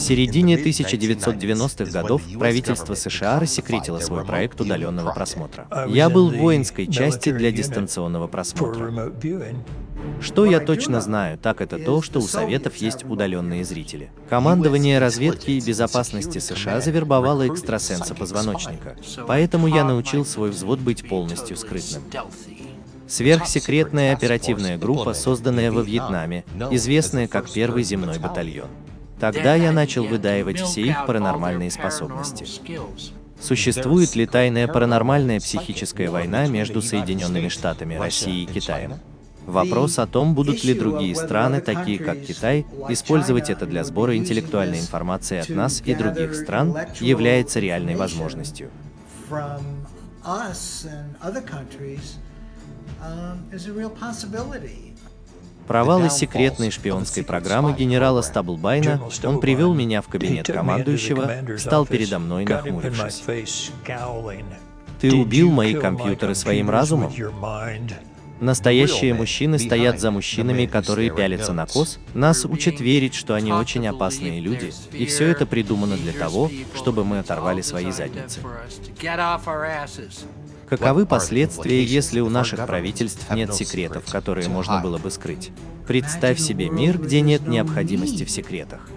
середине 1990-х годов правительство США рассекретило свой проект удаленного просмотра. Я был в воинской части для дистанционного просмотра. Что я точно знаю, так это то, что у Советов есть удаленные зрители. Командование разведки и безопасности США завербовало экстрасенса позвоночника, поэтому я научил свой взвод быть полностью скрытным. Сверхсекретная оперативная группа, созданная во Вьетнаме, известная как Первый земной батальон. Тогда я начал выдаивать все их паранормальные способности. Существует ли тайная паранормальная психическая война между Соединенными Штатами, Россией и Китаем? Вопрос о том, будут ли другие страны, такие как Китай, использовать это для сбора интеллектуальной информации от нас и других стран, является реальной возможностью. Провалы секретной шпионской программы генерала Стаблбайна, он привел меня в кабинет командующего, стал передо мной нахмурившись. Ты убил мои компьютеры своим разумом? Настоящие мужчины стоят за мужчинами, которые пялятся на коз. Нас учат верить, что они очень опасные люди, и все это придумано для того, чтобы мы оторвали свои задницы. Каковы последствия, если у наших правительств нет секретов, которые можно было бы скрыть? Представь себе мир, где нет необходимости в секретах.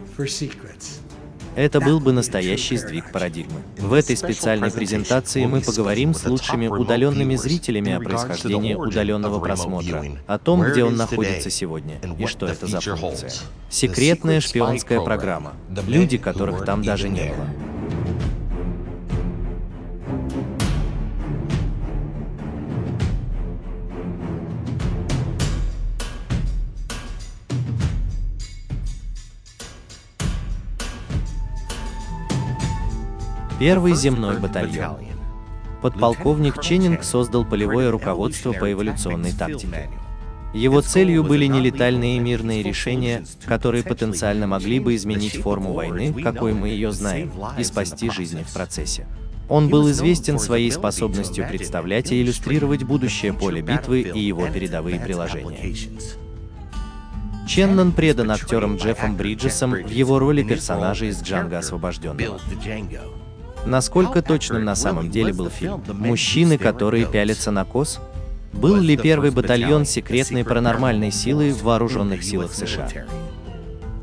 Это был бы настоящий сдвиг парадигмы. В этой специальной презентации мы поговорим с лучшими удаленными зрителями о происхождении удаленного просмотра, о том, где он находится сегодня и что это за функция. Секретная шпионская программа. Люди, которых там даже не было. Первый земной батальон. Подполковник Ченнинг создал полевое руководство по эволюционной тактике. Его целью были нелетальные мирные решения, которые потенциально могли бы изменить форму войны, какой мы ее знаем, и спасти жизни в процессе. Он был известен своей способностью представлять и иллюстрировать будущее поле битвы и его передовые приложения. Ченнон предан актером Джеффом Бриджесом в его роли персонажа из Джанга освобожденного. Насколько точным на самом деле был фильм? Мужчины, которые пялятся на кос? Был ли первый батальон секретной паранормальной силы в вооруженных силах США?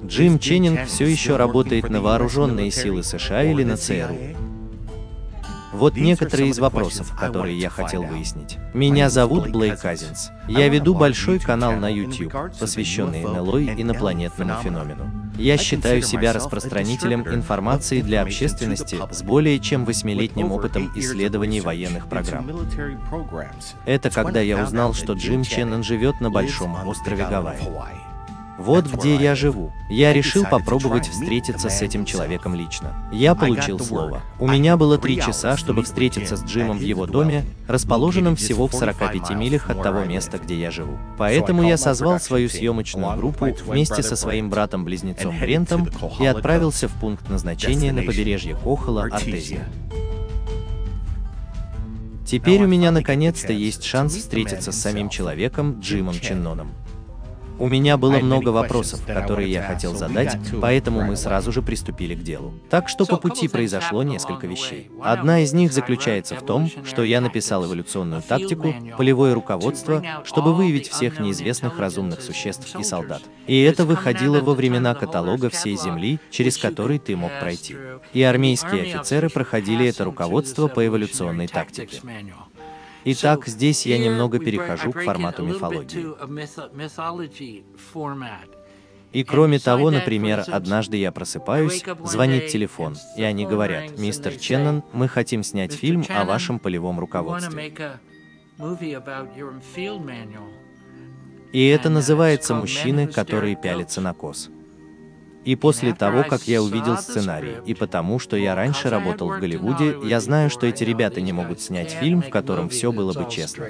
Джим Ченнинг все еще работает на вооруженные силы США или на ЦРУ? Вот некоторые из вопросов, которые я хотел выяснить. Меня зовут Блейк Казинс. Я веду большой канал на YouTube, посвященный НЛО и инопланетному феномену. Я считаю себя распространителем информации для общественности с более чем восьмилетним опытом исследований военных программ. Это когда я узнал, что Джим Ченнон живет на большом острове Гавайи. Вот где я живу. Я решил попробовать встретиться с этим человеком лично. Я получил слово. У меня было три часа, чтобы встретиться с Джимом в его доме, расположенном всего в 45 милях от того места, где я живу. Поэтому я созвал свою съемочную группу вместе со своим братом-близнецом Брентом и отправился в пункт назначения на побережье Кохола, Артезия. Теперь у меня наконец-то есть шанс встретиться с самим человеком Джимом Ченноном. У меня было много вопросов, которые я хотел задать, поэтому мы сразу же приступили к делу. Так что по пути произошло несколько вещей. Одна из них заключается в том, что я написал эволюционную тактику, полевое руководство, чтобы выявить всех неизвестных разумных существ и солдат. И это выходило во времена каталога всей Земли, через который ты мог пройти. И армейские офицеры проходили это руководство по эволюционной тактике. Итак, здесь я немного перехожу к формату мифологии. И кроме того, например, однажды я просыпаюсь, звонит телефон, и они говорят, «Мистер Ченнон, мы хотим снять фильм о вашем полевом руководстве». И это uh, называется «Мужчины, которые пялятся на кос». И после того, как я увидел сценарий, и потому, что я раньше работал в Голливуде, я знаю, что эти ребята не могут снять фильм, в котором все было бы честно.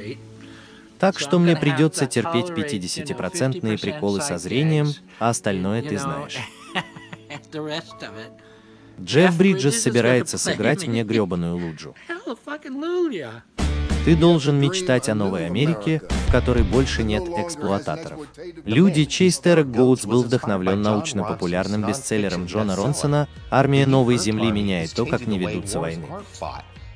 Так что мне придется терпеть 50-процентные приколы со зрением, а остальное ты знаешь. Джефф Бриджес собирается сыграть мне гребаную луджу. Ты должен мечтать о новой Америке, в которой больше нет эксплуататоров. Люди, чей Стерек Гоутс был вдохновлен научно-популярным бестселлером Джона Ронсона «Армия новой земли меняет то, как не ведутся войны».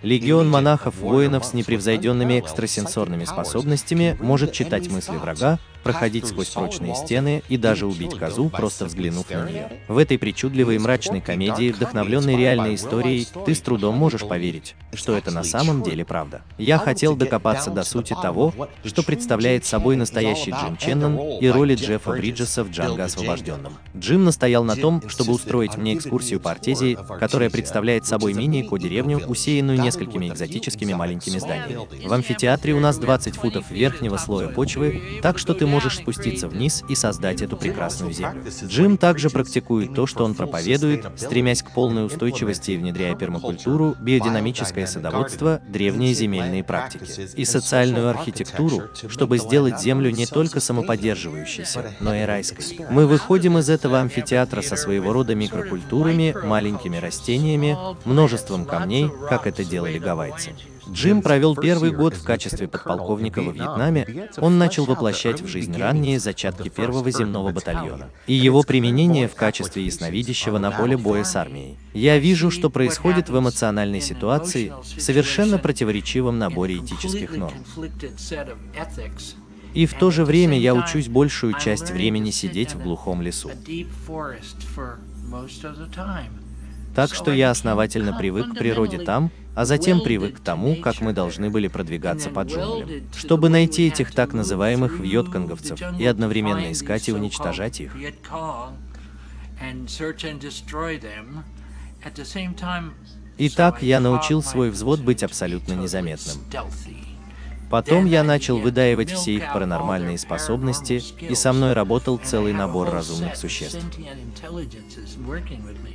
Легион монахов-воинов с непревзойденными экстрасенсорными способностями может читать мысли врага, проходить сквозь прочные стены и даже убить козу, просто взглянув на нее. В этой причудливой и мрачной комедии, вдохновленной реальной историей, ты с трудом можешь поверить, что это на самом деле правда. Я хотел докопаться до сути того, что представляет собой настоящий Джим Ченнон и роли Джеффа Бриджеса в Джанго освобожденном. Джим настоял на том, чтобы устроить мне экскурсию по Артезии, которая представляет собой мини-эко-деревню, усеянную несколькими экзотическими маленькими зданиями. В амфитеатре у нас 20 футов верхнего слоя почвы, так что ты можешь спуститься вниз и создать эту прекрасную землю. Джим также практикует то, что он проповедует, стремясь к полной устойчивости и внедряя пермакультуру, биодинамическое садоводство, древние земельные практики и социальную архитектуру, чтобы сделать землю не только самоподдерживающейся, но и райской. Мы выходим из этого амфитеатра со своего рода микрокультурами, маленькими растениями, множеством камней, как это делали гавайцы. Джим провел первый год в качестве подполковника во Вьетнаме, он начал воплощать в жизнь ранние зачатки первого земного батальона и его применение в качестве ясновидящего на поле боя с армией. Я вижу, что происходит в эмоциональной ситуации, в совершенно противоречивом наборе этических норм. И в то же время я учусь большую часть времени сидеть в глухом лесу. Так что я основательно привык к природе там, а затем привык к тому, как мы должны были продвигаться по джунглям, чтобы найти этих так называемых вьетконговцев и одновременно искать и уничтожать их. Итак, я научил свой взвод быть абсолютно незаметным. Потом я начал выдаивать все их паранормальные способности, и со мной работал целый набор разумных существ.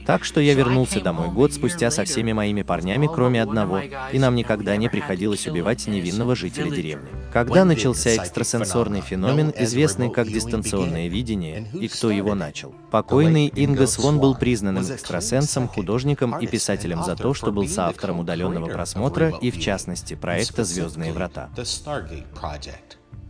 Так что я вернулся домой год спустя со всеми моими парнями, кроме одного, и нам никогда не приходилось убивать невинного жителя деревни. Когда начался экстрасенсорный феномен, известный как дистанционное видение, и кто его начал? Покойный Ингас Вон был признанным экстрасенсом, художником и писателем за то, что был соавтором удаленного просмотра и, в частности, проекта «Звездные врата».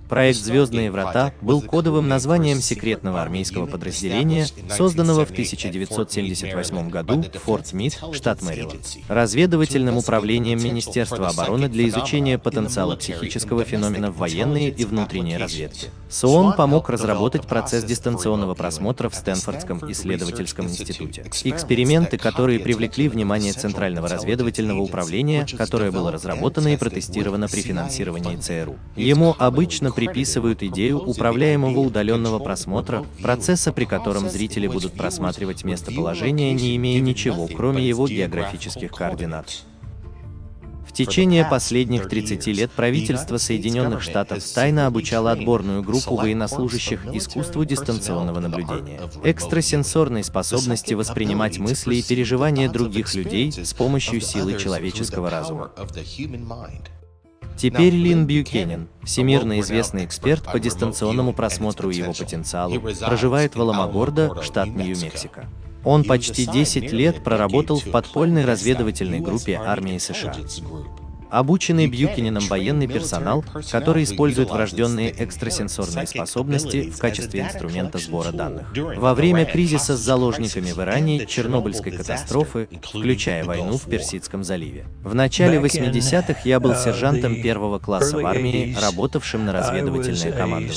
Проект «Звездные врата» был кодовым названием секретного армейского подразделения, созданного в 1978 году в Форт Смит, штат Мэриленд, разведывательным управлением Министерства обороны для изучения потенциала психического феномена в военной и внутренней разведке. СООН помог разработать процесс дистанционного просмотра в Стэнфордском исследовательском институте. Эксперименты, которые привлекли внимание Центрального разведывательного управления, которое было разработано и протестировано при финансировании ЦРУ. Ему обычно приписывают идею управляемого удаленного просмотра, процесса, при котором зрители будут просматривать местоположение, не имея ничего, кроме его географических координат. В течение последних 30 лет правительство Соединенных Штатов тайно обучало отборную группу военнослужащих искусству дистанционного наблюдения, экстрасенсорной способности воспринимать мысли и переживания других людей с помощью силы человеческого разума. Теперь Лин Бьюкенен, всемирно известный эксперт по дистанционному просмотру его потенциалу, проживает в Аламогордо, штат Нью-Мексико. Он почти 10 лет проработал в подпольной разведывательной группе армии США. Обученный Бьюкиненом военный персонал, который использует врожденные экстрасенсорные способности в качестве инструмента сбора данных. Во время кризиса с заложниками в Иране, Чернобыльской катастрофы, включая войну в Персидском заливе. В начале 80-х я был сержантом первого класса в армии, работавшим на разведывательное командование.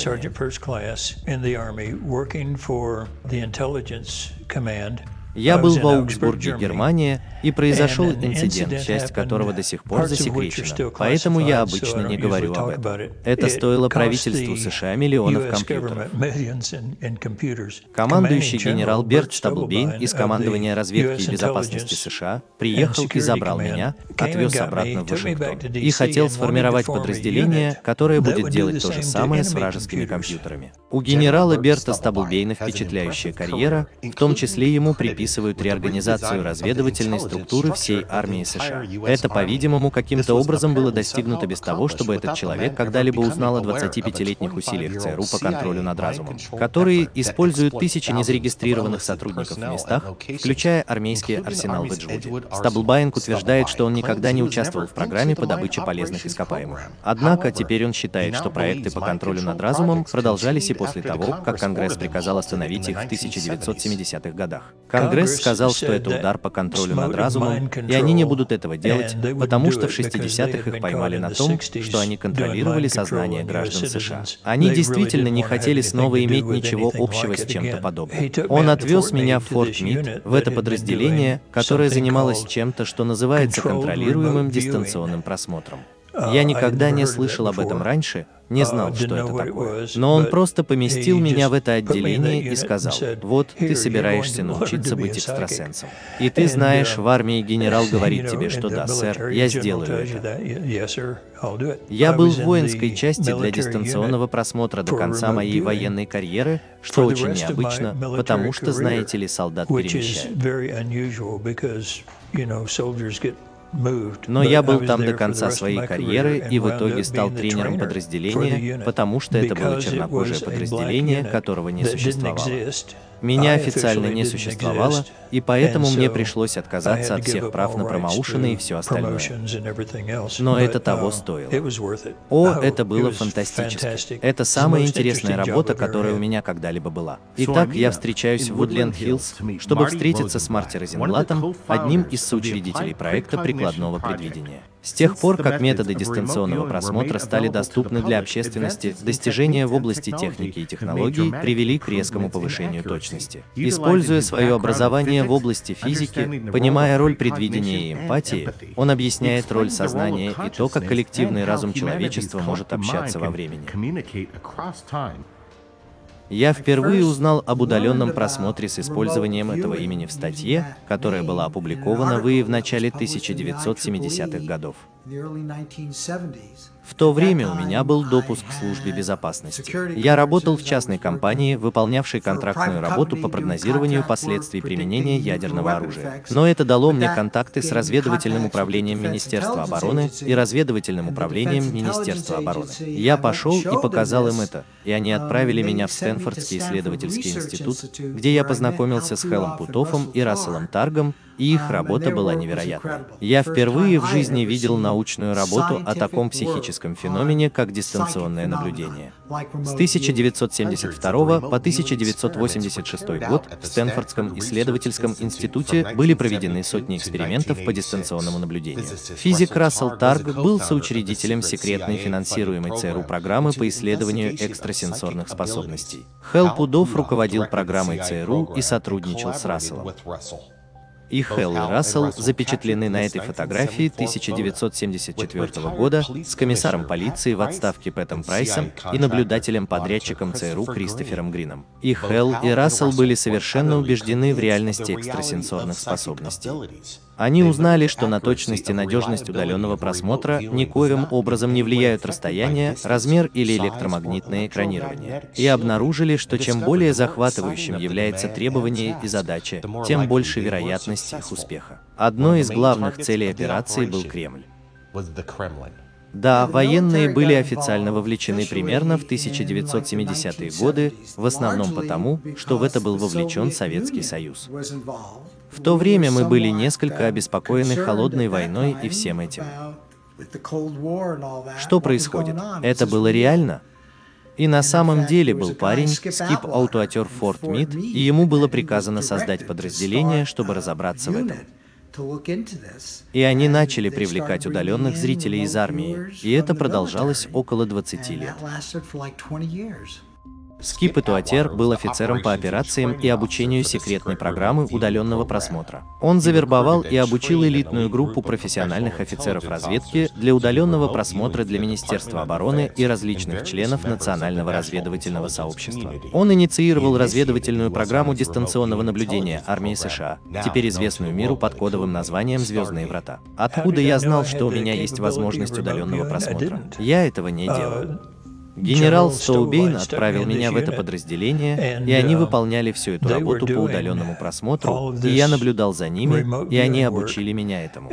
Я был в Аугсбурге, Германия, и произошел инцидент, часть которого до сих пор засекречена, поэтому я обычно не говорю об этом. Это стоило правительству США миллионов компьютеров. Командующий генерал Берт Штаблбейн из командования разведки и безопасности США приехал и забрал меня, отвез обратно в Вашингтон и хотел сформировать подразделение, которое будет делать то же самое с вражескими компьютерами. У генерала Берта Стаблбейна впечатляющая карьера, в том числе ему приписывают описывают реорганизацию разведывательной структуры всей армии США. Это, по-видимому, каким-то образом было достигнуто без того, чтобы этот человек когда-либо узнал о 25-летних усилиях ЦРУ по контролю над разумом, которые используют тысячи незарегистрированных сотрудников в местах, включая армейский арсенал в Эджвуде. Стаблбайн утверждает, что он никогда не участвовал в программе по добыче полезных ископаемых. Однако теперь он считает, что проекты по контролю над разумом продолжались и после того, как Конгресс приказал остановить их в 1970-х годах. Конгресс сказал, что это удар по контролю над разумом, и они не будут этого делать, потому что в 60-х их поймали на том, что они контролировали сознание граждан США. Они действительно не хотели снова иметь ничего общего с чем-то подобным. Он отвез меня в Форт Мид, в это подразделение, которое занималось чем-то, что называется контролируемым дистанционным просмотром. Я никогда не слышал об этом раньше, не знал, что это такое. Но он просто поместил меня в это отделение и сказал, вот, ты собираешься научиться быть экстрасенсом. И ты знаешь, в армии генерал говорит тебе, что да, сэр, я сделаю это. Я был в воинской части для дистанционного просмотра до конца моей военной карьеры, что очень необычно, потому что, знаете ли, солдат перемещают. Но я был там до конца своей карьеры и в итоге стал тренером подразделения, потому что это было чернокожее подразделение, которого не существовало. Меня официально не существовало, и поэтому мне пришлось отказаться от всех прав на промоушены и все остальное. Но это того uh, стоило. О, oh, это было фантастически. Это самая интересная работа, которая у меня когда-либо была. Итак, я встречаюсь в Вудленд-Хиллз, чтобы встретиться с Марти Розенблатом, одним из соучредителей проекта прикладного предвидения. С тех пор, как методы дистанционного просмотра стали доступны для общественности, достижения в области техники и технологий привели к резкому повышению точности. Используя свое образование в области физики, понимая роль предвидения и эмпатии, он объясняет роль сознания и то, как коллективный разум человечества может общаться во времени. Я впервые узнал об удаленном просмотре с использованием этого имени в статье, которая была опубликована в в начале 1970-х годов. В то время у меня был допуск к службе безопасности. Я работал в частной компании, выполнявшей контрактную работу по прогнозированию последствий применения ядерного оружия. Но это дало мне контакты с разведывательным управлением Министерства обороны и разведывательным управлением Министерства обороны. Я пошел и показал им это, и они отправили меня в Стэнфордский исследовательский институт, где я познакомился с Хелом Путофом и Расселом Таргом, и их работа была невероятной. Я впервые в жизни видел научную работу о таком психическом феномене, как дистанционное наблюдение. С 1972 по 1986 год в Стэнфордском исследовательском институте были проведены сотни экспериментов по дистанционному наблюдению. Физик Рассел Тарг был соучредителем секретной финансируемой ЦРУ программы по исследованию экстрасенсорных способностей. Хелл Пудов руководил программой ЦРУ и сотрудничал с Расселом и Хелл и Рассел запечатлены на этой фотографии 1974 года с комиссаром полиции в отставке Пэтом Прайсом и наблюдателем-подрядчиком ЦРУ Кристофером Грином. И Хелл и Рассел были совершенно убеждены в реальности экстрасенсорных способностей. Они узнали, что на точность и надежность удаленного просмотра никоим образом не влияют расстояние, размер или электромагнитное экранирование. И обнаружили, что чем более захватывающим является требование и задача, тем больше вероятность их успеха. Одной из главных целей операции был Кремль. Да, военные были официально вовлечены примерно в 1970-е годы, в основном потому, что в это был вовлечен Советский Союз. В то время мы были несколько обеспокоены холодной войной и всем этим. Что происходит? Это было реально? И на самом деле был парень, скип аутуатер Форт Мид, и ему было приказано создать подразделение, чтобы разобраться в этом. И они начали привлекать удаленных зрителей из армии, и это продолжалось около 20 лет. Скип Этуатер был офицером по операциям и обучению секретной программы удаленного просмотра. Он завербовал и обучил элитную группу профессиональных офицеров разведки для удаленного просмотра для Министерства обороны и различных членов национального разведывательного сообщества. Он инициировал разведывательную программу дистанционного наблюдения армии США, теперь известную миру под кодовым названием «Звездные врата». Откуда я знал, что у меня есть возможность удаленного просмотра? Я этого не делал. Генерал Стоубейн отправил меня в это подразделение, и они выполняли всю эту работу по удаленному просмотру, и я наблюдал за ними, и они обучили меня этому.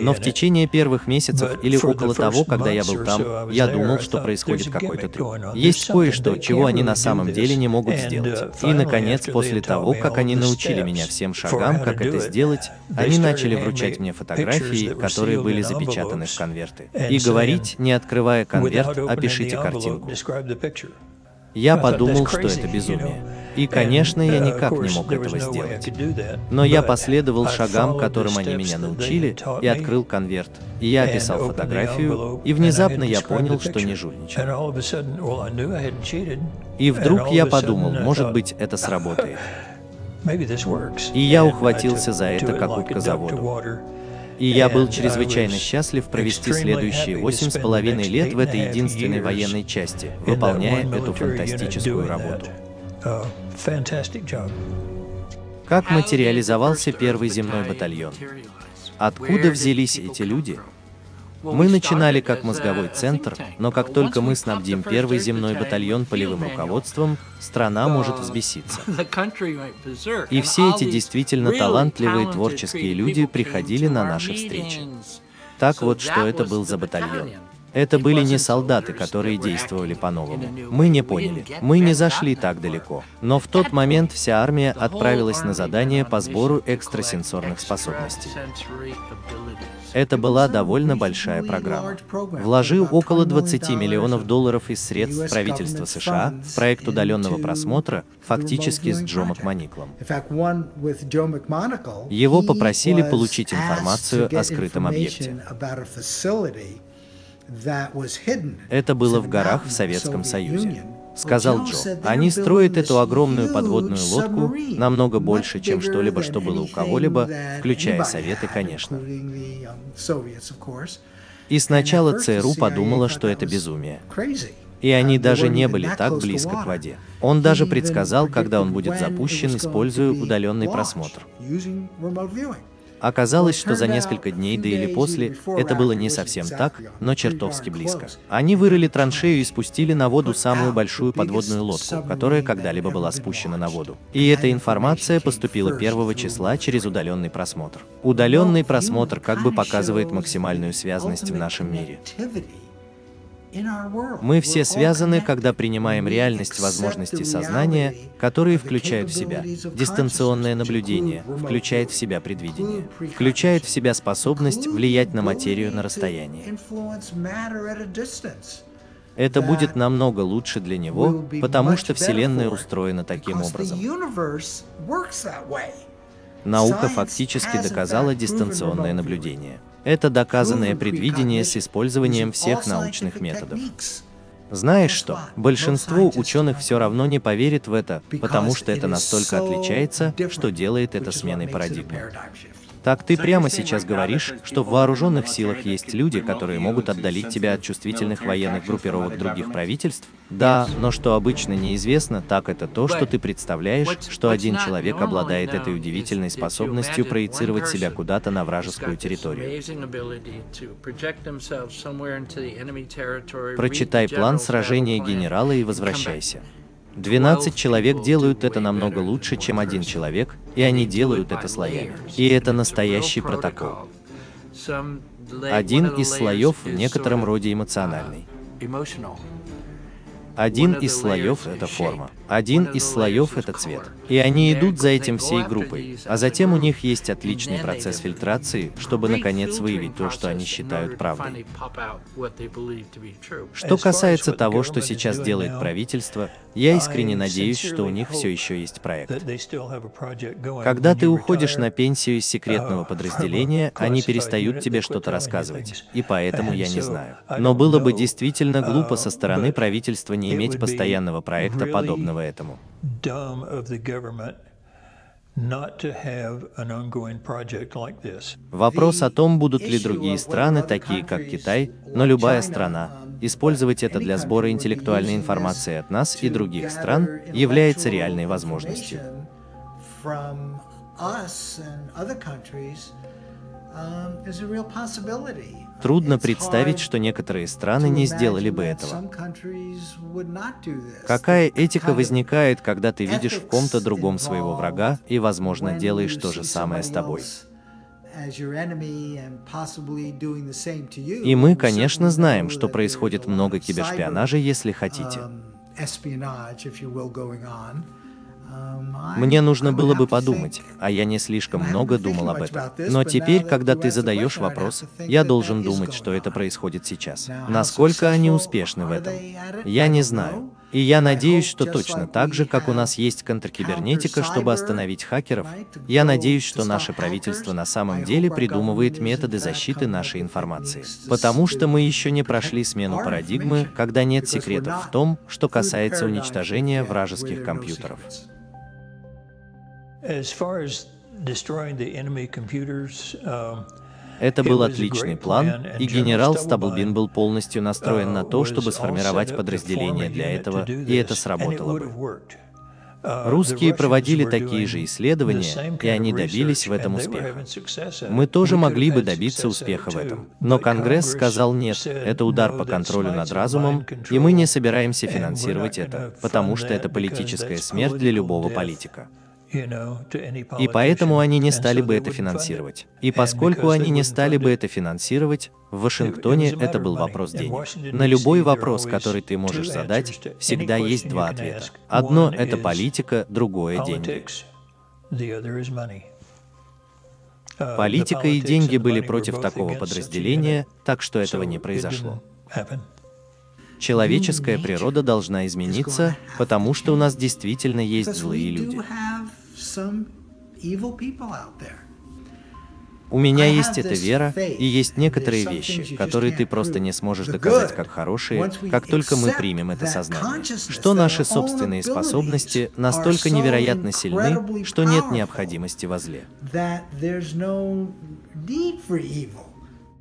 Но в течение первых месяцев или около того, когда я был там, я думал, что происходит какой-то трюк. Есть кое-что, чего они на самом деле не могут сделать. И, наконец, после того, как они научили меня всем шагам, как это сделать, они начали вручать мне фотографии, которые были запечатаны в конверты, и говорить, не открывая конверт, опишите картинку. Я подумал, что это безумие. И, конечно, я uh, никак не мог этого сделать. Но я последовал шагам, которым они меня научили, и открыл конверт. И я описал фотографию, и внезапно я понял, что не жульничал. И вдруг я подумал, может быть, это сработает. И я ухватился за это, как утка за воду. И я был чрезвычайно счастлив провести следующие восемь с половиной лет в этой единственной военной части, выполняя эту фантастическую работу. Как материализовался первый земной батальон? Откуда взялись эти люди? Мы начинали как мозговой центр, но как только мы снабдим первый земной батальон полевым руководством, страна может взбеситься. И все эти действительно талантливые творческие люди приходили на наши встречи. Так вот, что это был за батальон. Это были не солдаты, которые действовали по-новому. Мы не поняли. Мы не зашли так далеко. Но в тот момент вся армия отправилась на задание по сбору экстрасенсорных способностей. Это была довольно большая программа. Вложил около 20 миллионов долларов из средств правительства США в проект удаленного просмотра, фактически с Джо Макманиклом. Его попросили получить информацию о скрытом объекте. Это было в горах в Советском Союзе. Сказал Джо, они строят эту огромную подводную лодку намного больше, чем что-либо, что было у кого-либо, включая Советы, конечно. И сначала ЦРУ подумала, что это безумие. И они даже не были так близко к воде. Он даже предсказал, когда он будет запущен, используя удаленный просмотр. Оказалось, что за несколько дней, да или после, это было не совсем так, но чертовски близко. Они вырыли траншею и спустили на воду самую большую подводную лодку, которая когда-либо была спущена на воду. И эта информация поступила 1 числа через удаленный просмотр. Удаленный просмотр как бы показывает максимальную связность в нашем мире. Мы все связаны, когда принимаем реальность возможностей сознания, которые включают в себя дистанционное наблюдение, включает в себя предвидение, включает в себя способность влиять на материю на расстоянии. Это будет намного лучше для него, потому что Вселенная устроена таким образом. Наука фактически доказала дистанционное наблюдение. Это доказанное предвидение с использованием всех научных методов. Знаешь что? Большинство ученых все равно не поверит в это, потому что это настолько отличается, что делает это сменой парадигмы. Так ты прямо сейчас говоришь, что в вооруженных силах есть люди, которые могут отдалить тебя от чувствительных военных группировок других правительств? Да, но что обычно неизвестно, так это то, что ты представляешь, что один человек обладает этой удивительной способностью проецировать себя куда-то на вражескую территорию. Прочитай план сражения генерала и возвращайся. 12 человек делают это намного лучше, чем один человек, и они делают это слоями. И это настоящий протокол. Один из слоев в некотором роде эмоциональный. Один из слоев — это форма, один из слоев — это цвет. И они идут за этим всей группой, а затем у них есть отличный процесс фильтрации, чтобы наконец выявить то, что они считают правдой. Что касается того, что сейчас делает правительство, я искренне надеюсь, что у них все еще есть проект. Когда ты уходишь на пенсию из секретного подразделения, они перестают тебе что-то рассказывать, и поэтому я не знаю. Но было бы действительно глупо со стороны правительства не иметь постоянного проекта, подобного этому. Вопрос о том, будут ли другие страны, такие как Китай, но любая страна, использовать это для сбора интеллектуальной информации от нас и других стран, является реальной возможностью. Трудно представить, что некоторые страны не сделали бы этого. Какая этика возникает, когда ты видишь в ком-то другом своего врага и, возможно, делаешь то же самое с тобой? И мы, конечно, знаем, что происходит много кибершпионажа, если хотите. Мне нужно было бы подумать, а я не слишком много думал об этом. Но теперь, когда ты задаешь вопрос, я должен думать, что это происходит сейчас. Насколько они успешны в этом? Я не знаю. И я надеюсь, что точно так же, как у нас есть контркибернетика, чтобы остановить хакеров, я надеюсь, что наше правительство на самом деле придумывает методы защиты нашей информации. Потому что мы еще не прошли смену парадигмы, когда нет секретов в том, что касается уничтожения вражеских компьютеров. Um, Это был отличный план, и генерал Стаблбин был полностью настроен на то, чтобы сформировать подразделение для этого, и это сработало бы. Uh, Русские проводили такие же исследования, и они добились в этом успеха. Мы тоже могли бы добиться успеха в этом. Но Конгресс сказал нет, это удар по контролю над разумом, и мы не собираемся финансировать это, потому что это политическая смерть для любого политика. И поэтому они не стали бы это финансировать. И поскольку они не стали бы это финансировать, в Вашингтоне это был вопрос денег. На любой вопрос, который ты можешь задать, всегда есть два ответа. Одно — это политика, другое — деньги. Uh, Политика и деньги были против такого подразделения, так что этого не произошло. Человеческая природа должна измениться, потому что у нас действительно есть злые люди. У меня есть эта вера, и есть некоторые вещи, которые ты просто не сможешь доказать как хорошие, как только мы примем это сознание, что наши собственные способности настолько невероятно сильны, что нет необходимости во зле.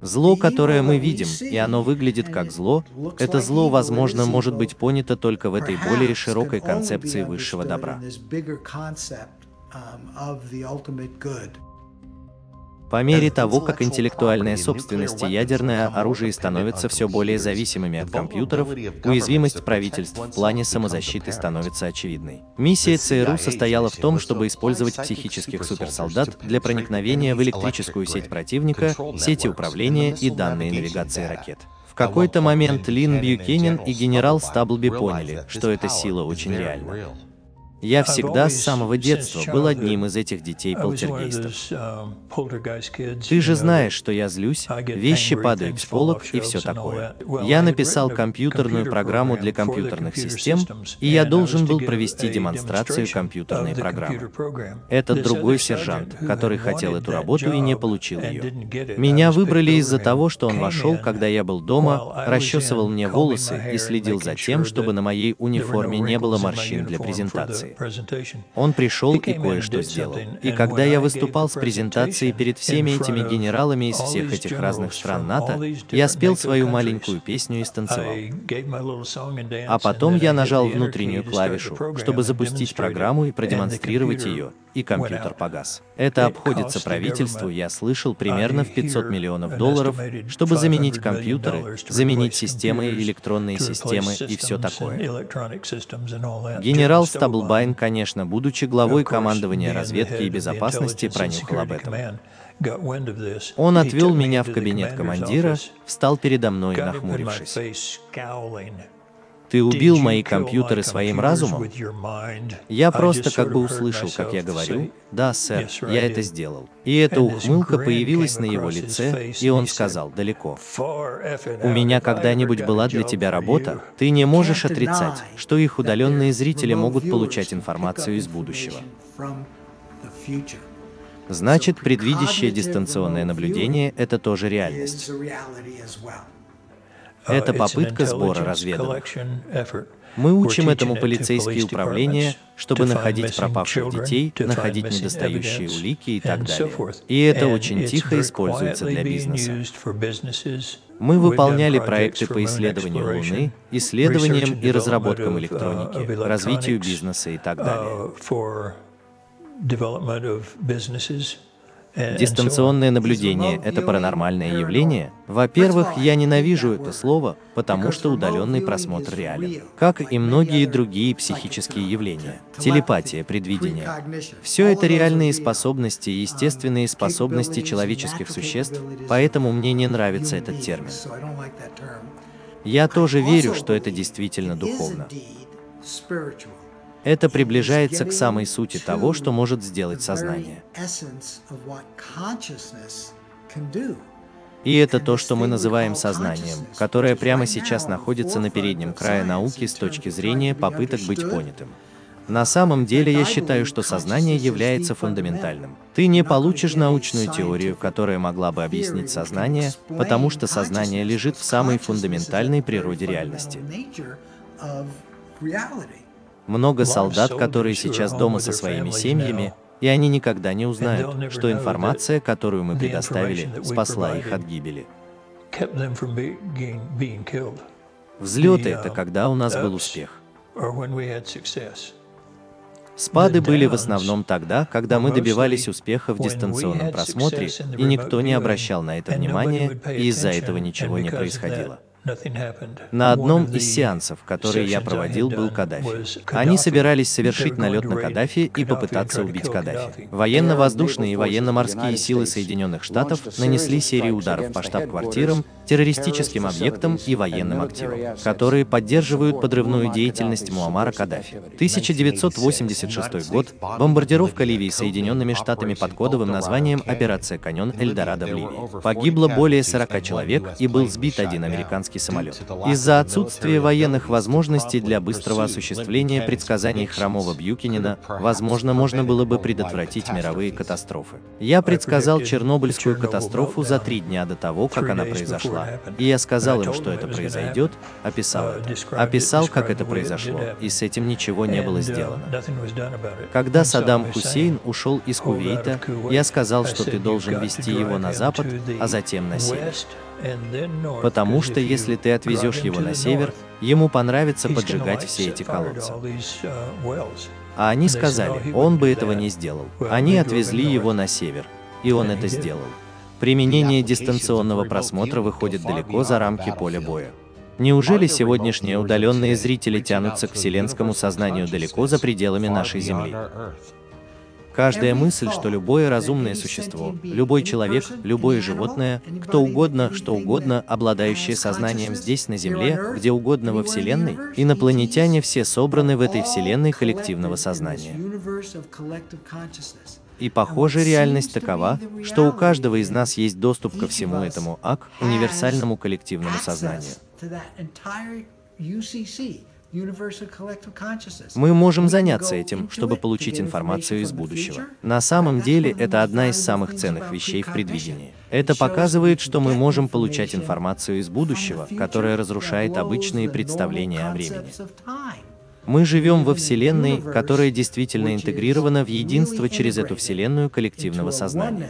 Зло, которое мы видим, и оно выглядит как зло, это зло, возможно, может быть понято только в этой более широкой концепции высшего добра. По мере того, как интеллектуальная собственность и ядерное оружие становятся все более зависимыми от компьютеров, уязвимость правительств в плане самозащиты становится очевидной. Миссия ЦРУ состояла в том, чтобы использовать психических суперсолдат для проникновения в электрическую сеть противника, сети управления и данные навигации ракет. В какой-то момент Лин Бьюкенен и генерал Стаблби поняли, что эта сила очень реальна. Я всегда с самого детства был одним из этих детей-полтергейстов. Ты же знаешь, что я злюсь, вещи падают с полок и все такое. Я написал компьютерную программу для компьютерных систем, и я должен был провести демонстрацию компьютерной программы. Этот другой сержант, который хотел эту работу и не получил ее. Меня выбрали из-за того, что он вошел, когда я был дома, расчесывал мне волосы и следил за тем, чтобы на моей униформе не было морщин для презентации. Он пришел и кое-что сделал. И когда я выступал с презентацией перед всеми этими генералами из всех этих разных стран НАТО, я спел свою маленькую песню и станцевал. А потом я нажал внутреннюю клавишу, чтобы запустить программу и продемонстрировать ее, и компьютер погас. Это обходится правительству, я слышал, примерно в 500 миллионов долларов, чтобы заменить компьютеры, заменить системы, электронные системы и все такое. Генерал Стаблбайн, конечно, будучи главой командования разведки и безопасности, пронюхал об этом. Он отвел меня в кабинет командира, встал передо мной, нахмурившись. Ты убил мои компьютеры своим разумом? Я просто как бы услышал, как я говорю, «Да, сэр, я это сделал». И эта ухмылка появилась на его лице, и он сказал, «Далеко. У меня когда-нибудь была для тебя работа, ты не можешь отрицать, что их удаленные зрители могут получать информацию из будущего». Значит, предвидящее дистанционное наблюдение — это тоже реальность. Uh, Это попытка сбора разведок. Мы учим этому полицейские управления, чтобы находить пропавших детей, находить недостающие улики и так далее. И это очень тихо используется для бизнеса. Мы выполняли проекты по исследованию Луны, исследованиям и разработкам электроники, развитию бизнеса и так далее. On. Дистанционное наблюдение – это паранормальное явление? Во-первых, я ненавижу это слово, потому что удаленный просмотр реален, как и многие другие психические явления. Телепатия, предвидение. Все это реальные способности и естественные способности человеческих существ, поэтому мне не нравится этот термин. Я тоже верю, что это действительно духовно. Это приближается к самой сути того, что может сделать сознание. И это то, что мы называем сознанием, которое прямо сейчас находится на переднем крае науки с точки зрения попыток быть понятым. На самом деле я считаю, что сознание является фундаментальным. Ты не получишь научную теорию, которая могла бы объяснить сознание, потому что сознание лежит в самой фундаментальной природе реальности. Много солдат, которые сейчас дома со своими семьями, и они никогда не узнают, что информация, которую мы предоставили, спасла их от гибели. Взлеты — это когда у нас был успех. Спады были в основном тогда, когда мы добивались успеха в дистанционном просмотре, и никто не обращал на это внимания, и из-за этого ничего не происходило. На одном из сеансов, которые я проводил, был Каддафи. Они собирались совершить налет на Каддафи и попытаться убить Каддафи. Военно-воздушные и военно-морские силы Соединенных Штатов нанесли серию ударов по штаб-квартирам, террористическим объектам и военным активам, которые поддерживают подрывную деятельность Муаммара Каддафи. 1986 год. Бомбардировка Ливии Соединенными Штатами под кодовым названием «Операция Каньон Эльдорадо» в Ливии. Погибло более 40 человек и был сбит один американский самолет. Из-за отсутствия военных возможностей для быстрого осуществления предсказаний хромого Бьюкинина, возможно, можно было бы предотвратить мировые катастрофы. Я предсказал Чернобыльскую катастрофу за три дня до того, как она произошла. И я сказал им, что это произойдет, описал это. Описал, как это произошло, и с этим ничего не было сделано. Когда Саддам Хусейн ушел из Кувейта, я сказал, что ты должен вести его на запад, а затем на север. Потому что если ты отвезешь его на север, ему понравится поджигать все эти колодцы. А они сказали, он бы этого не сделал. Они отвезли его на север, и он это сделал. Применение дистанционного просмотра выходит далеко за рамки поля боя. Неужели сегодняшние удаленные зрители тянутся к вселенскому сознанию далеко за пределами нашей Земли? Каждая мысль, что любое разумное существо, любой человек, любое животное, кто угодно, что угодно, обладающее сознанием здесь, на Земле, где угодно во Вселенной, инопланетяне все собраны в этой Вселенной коллективного сознания. И похоже, реальность такова, что у каждого из нас есть доступ ко всему этому АК, универсальному коллективному сознанию. Мы можем заняться этим, чтобы получить информацию из будущего. На самом деле, это одна из самых ценных вещей в предвидении. Это показывает, что мы можем получать информацию из будущего, которая разрушает обычные представления о времени. Мы живем во Вселенной, которая действительно интегрирована в единство через эту Вселенную коллективного сознания.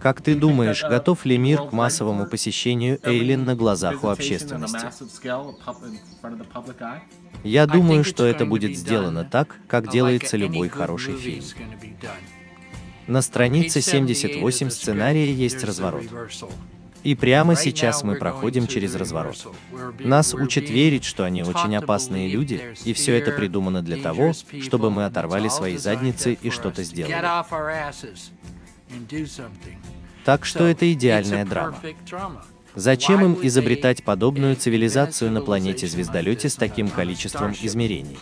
Как ты думаешь, готов ли мир к массовому посещению Эйлин на глазах у общественности? Я думаю, что это будет сделано так, как делается любой хороший фильм. На странице 78 сценария есть разворот. И прямо сейчас мы проходим через разворот. Нас учат верить, что они очень опасные люди, и все это придумано для того, чтобы мы оторвали свои задницы и что-то сделали. Так что это идеальная драма. Зачем им изобретать подобную цивилизацию на планете-звездолете с таким количеством измерений?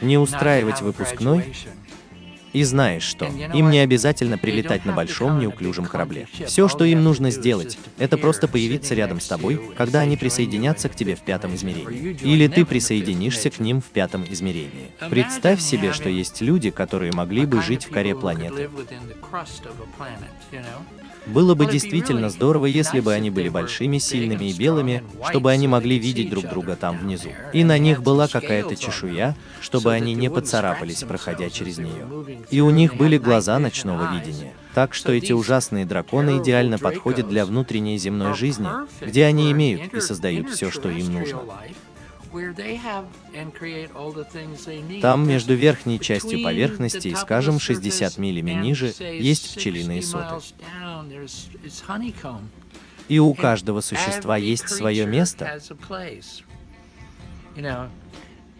Не устраивать выпускной? И знаешь что, им не обязательно прилетать на большом неуклюжем корабле. Все, что им нужно сделать, это просто появиться рядом с тобой, когда они присоединятся к тебе в пятом измерении. Или ты присоединишься к ним в пятом измерении. Представь себе, что есть люди, которые могли бы жить в коре планеты. Было бы действительно здорово, если бы они были большими, сильными и белыми, чтобы они могли видеть друг друга там внизу. И на них была какая-то чешуя, чтобы они не поцарапались, проходя через нее. И у них были глаза ночного видения. Так что эти ужасные драконы идеально подходят для внутренней земной жизни, где они имеют и создают все, что им нужно. Там, между верхней частью поверхности и, скажем, 60 милями ниже, есть пчелиные соты. И у каждого существа есть свое место.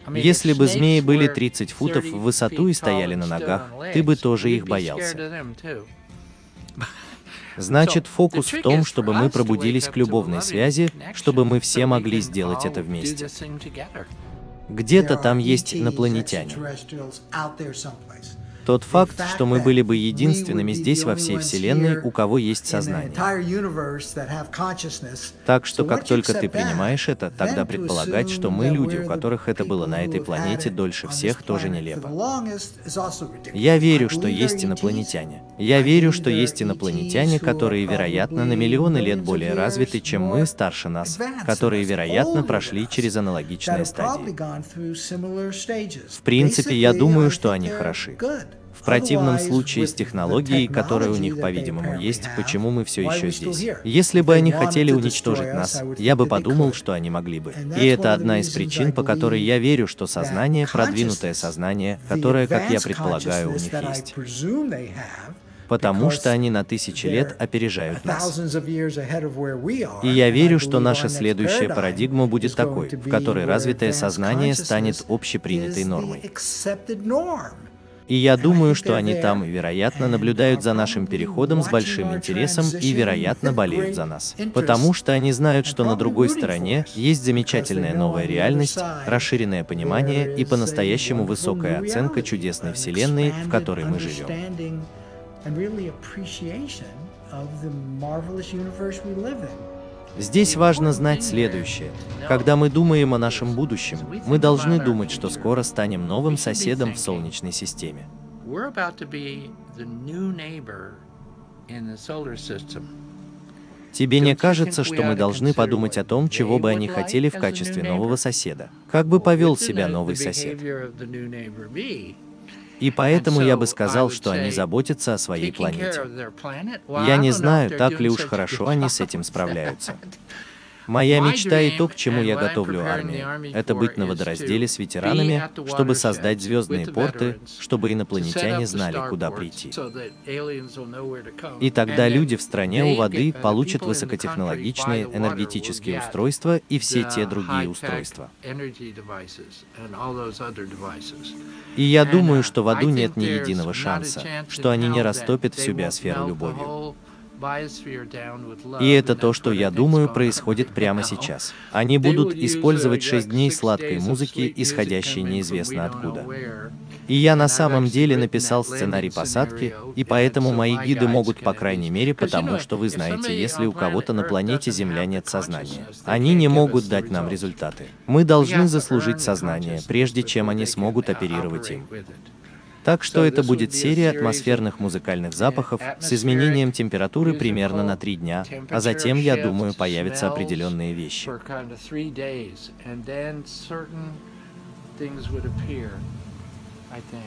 Если бы змеи были 30 футов в высоту и стояли на ногах, ты бы тоже их боялся. Значит, фокус в том, чтобы мы пробудились к любовной связи, чтобы мы все могли сделать это вместе. Где-то там есть инопланетяне. Тот факт, что мы были бы единственными здесь во всей Вселенной, у кого есть сознание. Так что как только ты принимаешь это, тогда предполагать, что мы люди, у которых это было на этой планете дольше всех, тоже нелепо. Я верю, что есть инопланетяне. Я верю, что есть инопланетяне, которые, вероятно, на миллионы лет более развиты, чем мы, старше нас, которые, вероятно, прошли через аналогичные стадии. В принципе, я думаю, что они хороши. В противном случае с технологией, которая у них, по-видимому, есть, почему мы все еще здесь? Если бы они хотели уничтожить нас, я бы подумал, что они могли бы. И это одна из причин, по которой я верю, что сознание, продвинутое сознание, которое, как я предполагаю, у них есть потому что они на тысячи лет опережают нас. И я верю, что наша следующая парадигма будет такой, в которой развитое сознание станет общепринятой нормой. И я думаю, что они там, вероятно, наблюдают за нашим переходом с большим интересом и, вероятно, болеют за нас. Потому что они знают, что на другой стороне есть замечательная новая реальность, расширенное понимание и по-настоящему высокая оценка чудесной Вселенной, в которой мы живем. Здесь важно знать следующее. Когда мы думаем о нашем будущем, мы должны думать, что скоро станем новым соседом в Солнечной системе. Тебе не кажется, что мы должны подумать о том, чего бы они хотели в качестве нового соседа? Как бы повел себя новый сосед? И поэтому я бы сказал, что они заботятся о своей планете. Я не знаю, так ли уж хорошо они с этим справляются. Моя мечта и то, к чему я готовлю армию, это быть на водоразделе с ветеранами, чтобы создать звездные порты, чтобы инопланетяне знали, куда прийти. И тогда люди в стране у воды получат высокотехнологичные энергетические устройства и все те другие устройства. И я думаю, что в аду нет ни единого шанса, что они не растопят всю биосферу любовью. И это то, что я думаю происходит прямо сейчас. Они будут использовать шесть дней сладкой музыки, исходящей неизвестно откуда. И я на самом деле написал сценарий посадки, и поэтому мои гиды могут, по крайней мере, потому что вы знаете, если у кого-то на планете Земля нет сознания, они не могут дать нам результаты. Мы должны заслужить сознание, прежде чем они смогут оперировать им. Так что это будет серия атмосферных музыкальных запахов с изменением температуры примерно на три дня, а затем, я думаю, появятся определенные вещи.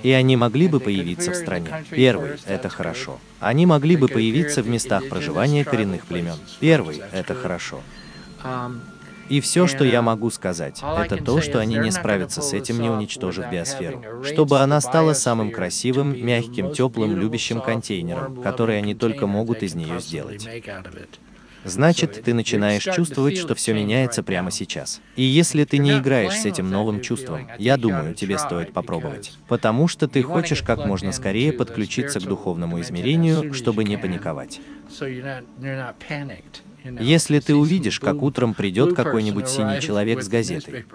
И они могли бы появиться в стране. Первый — это хорошо. Они могли бы появиться в местах проживания коренных племен. Первый — это хорошо. И все, что я могу сказать, это то, что они не справятся с этим, не уничтожив биосферу. Чтобы она стала самым красивым, мягким, теплым, любящим контейнером, который они только могут из нее сделать. Значит, ты начинаешь чувствовать, что все меняется прямо сейчас. И если ты не играешь с этим новым чувством, я думаю, тебе стоит попробовать. Потому что ты хочешь как можно скорее подключиться к духовному измерению, чтобы не паниковать. Если ты увидишь, как утром придет какой-нибудь синий человек с газетой.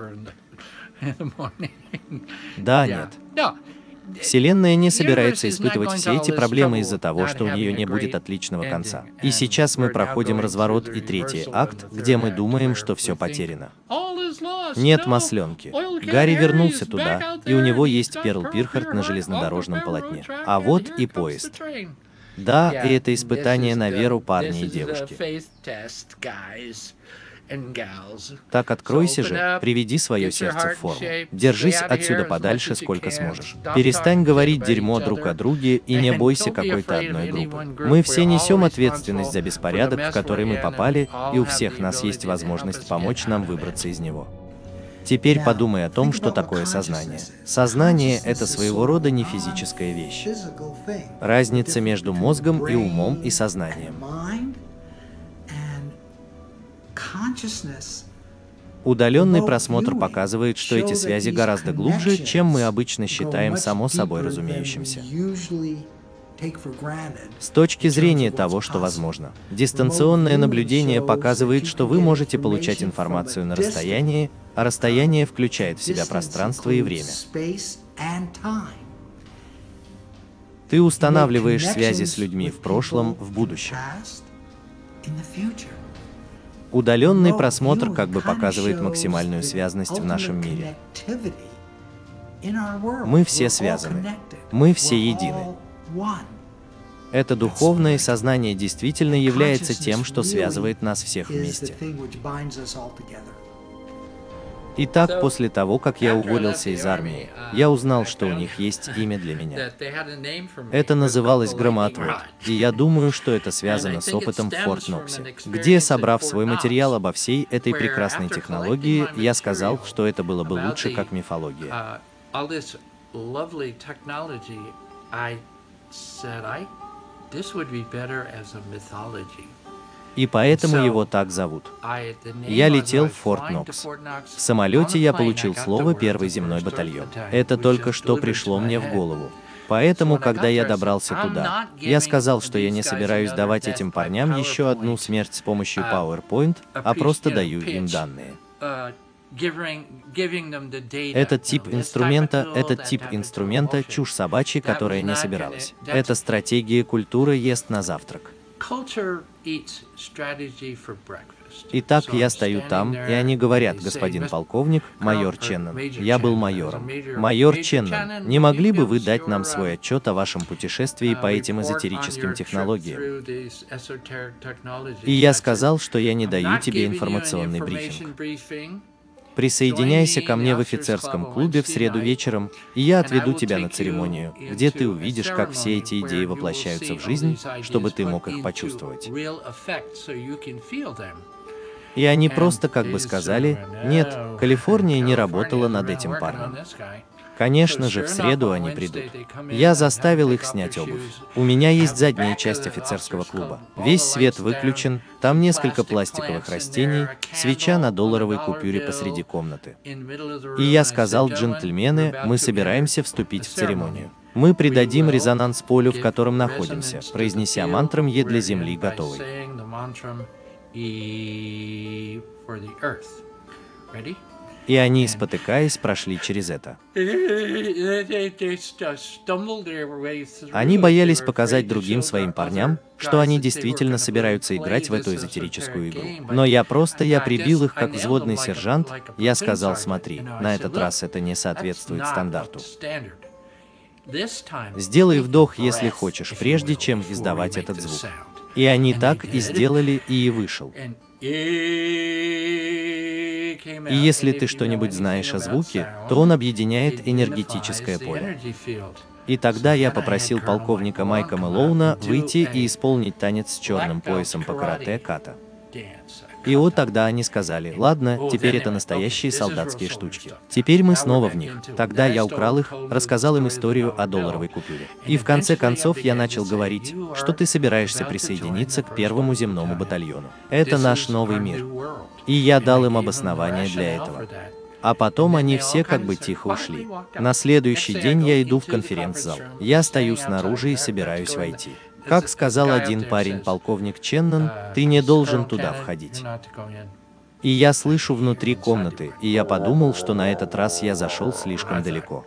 Да, нет. Вселенная не собирается испытывать все эти проблемы из-за того, что у нее не будет отличного конца. И сейчас мы проходим разворот и третий акт, где мы думаем, что все потеряно. Нет масленки. Гарри вернулся туда, и у него есть Перл Пирхард на железнодорожном полотне. А вот и поезд. Да, и это испытание на веру парни и девушки. Так откройся же, приведи свое сердце в форму. Держись отсюда подальше, сколько сможешь. Перестань говорить дерьмо друг о друге и не бойся какой-то одной группы. Мы все несем ответственность за беспорядок, в который мы попали, и у всех нас есть возможность помочь нам выбраться из него. Теперь подумай о том, что такое сознание. Сознание – это своего рода не физическая вещь. Разница между мозгом и умом и сознанием. Удаленный просмотр показывает, что эти связи гораздо глубже, чем мы обычно считаем само собой разумеющимся. С точки зрения того, что возможно, дистанционное наблюдение показывает, что вы можете получать информацию на расстоянии, а расстояние включает в себя пространство и время. Ты устанавливаешь связи с людьми в прошлом, в будущем. Удаленный просмотр как бы показывает максимальную связность в нашем мире. Мы все связаны. Мы все едины. Это духовное сознание действительно является тем, что связывает нас всех вместе. Итак, после того, как я уволился из армии, я узнал, что у них есть имя для меня. Это называлось громоотвод, и я думаю, что это связано с опытом в Форт Ноксе, где, собрав свой материал обо всей этой прекрасной технологии, я сказал, что это было бы лучше как мифология. И поэтому его так зовут. Я летел в Форт Нокс. В самолете я получил слово «Первый земной батальон». Это только что пришло мне в голову. Поэтому, когда я добрался туда, я сказал, что я не собираюсь давать этим парням еще одну смерть с помощью PowerPoint, а просто даю им данные. Этот тип инструмента, этот тип инструмента – чушь собачья, которая не собиралась. Это стратегия культуры ест на завтрак. Итак, я стою там, и они говорят, господин полковник, майор Ченнон. Я был майором. Майор Ченнон, не могли бы вы дать нам свой отчет о вашем путешествии по этим эзотерическим технологиям? И я сказал, что я не даю тебе информационный брифинг. Присоединяйся ко мне в офицерском клубе в среду вечером, и я отведу тебя на церемонию, где ты увидишь, как все эти идеи воплощаются в жизнь, чтобы ты мог их почувствовать. И они просто как бы сказали, нет, Калифорния не работала над этим парнем. Конечно же, в среду они придут. Я заставил их снять обувь. У меня есть задняя часть офицерского клуба. Весь свет выключен, там несколько пластиковых растений, свеча на долларовой купюре посреди комнаты. И я сказал, джентльмены, мы собираемся вступить в церемонию. Мы придадим резонанс полю, в котором находимся, произнеся мантрам «Е для земли готовый». Ready? И они, спотыкаясь, прошли через это. Они боялись показать другим своим парням, что они действительно собираются играть в эту эзотерическую игру. Но я просто, я прибил их как взводный сержант, я сказал, смотри, на этот раз это не соответствует стандарту. Сделай вдох, если хочешь, прежде чем издавать этот звук. И они так и сделали, и вышел. И если ты что-нибудь знаешь о звуке, то он объединяет энергетическое поле. И тогда я попросил полковника Майка Мэлоуна выйти и исполнить танец с черным поясом по карате ката. И вот тогда они сказали, ладно, теперь это настоящие солдатские штучки. Теперь мы снова в них. Тогда я украл их, рассказал им историю о долларовой купюре. И в конце концов я начал говорить, что ты собираешься присоединиться к первому земному батальону. Это наш новый мир. И я дал им обоснование для этого. А потом они все как бы тихо ушли. На следующий день я иду в конференц-зал. Я стою снаружи и собираюсь войти. Как сказал один парень, полковник Ченнон, ты не должен туда входить. И я слышу внутри комнаты, и я подумал, что на этот раз я зашел слишком далеко.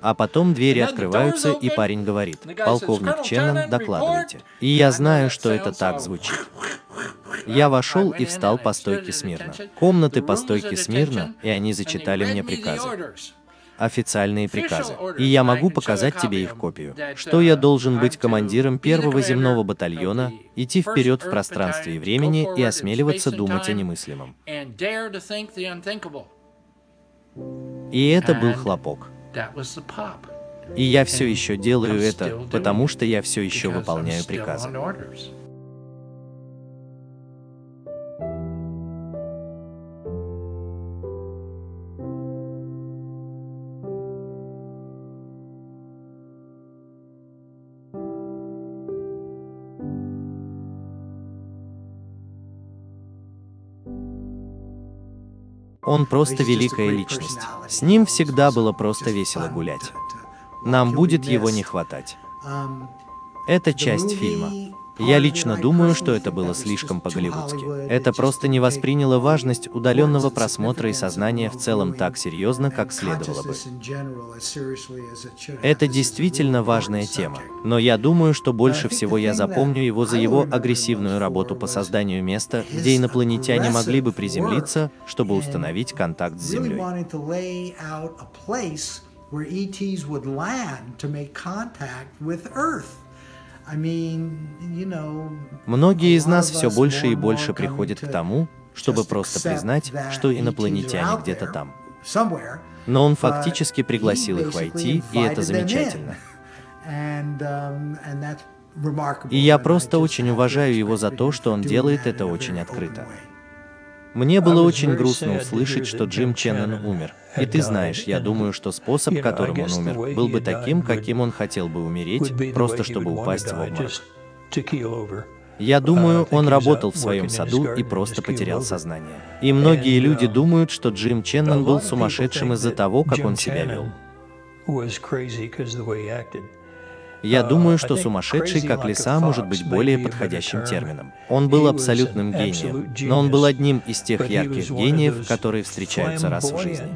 А потом двери открываются, и парень говорит, полковник Ченнон, докладывайте. И я знаю, что это так звучит. Я вошел и встал по стойке смирно. Комнаты по стойке смирно, и они зачитали мне приказы официальные приказы. И я могу показать тебе их копию. Что я должен быть командиром первого земного батальона, идти вперед в пространстве и времени и осмеливаться думать о немыслимом. И это был хлопок. И я все еще делаю это, потому что я все еще выполняю приказы. Он просто великая личность. С ним всегда было просто весело гулять. Нам будет его не хватать. Это часть фильма. Я лично думаю, что это было слишком по-голливудски. Это просто не восприняло важность удаленного просмотра и сознания в целом так серьезно, как следовало бы. Это действительно важная тема. Но я думаю, что больше всего я запомню его за его агрессивную работу по созданию места, где инопланетяне могли бы приземлиться, чтобы установить контакт с Землей. where ETs would land to make contact with Earth. Многие из нас все больше и больше приходят к тому, чтобы просто признать, что инопланетяне где-то там. Но он фактически пригласил их войти, и это замечательно. Um, и я просто очень уважаю его за то, что он делает это очень открыто. Мне было очень грустно услышать, что Джим Ченнон умер. И ты знаешь, я думаю, что способ, которым он умер, был бы таким, каким он хотел бы умереть, просто чтобы упасть в обморок. Я думаю, он работал в своем саду и просто потерял сознание. И многие люди думают, что Джим Ченнон был сумасшедшим из-за того, как он себя вел. Я думаю, что сумасшедший, как лиса, может быть более подходящим термином. Он был абсолютным гением, но он был одним из тех ярких гениев, которые встречаются раз в жизни.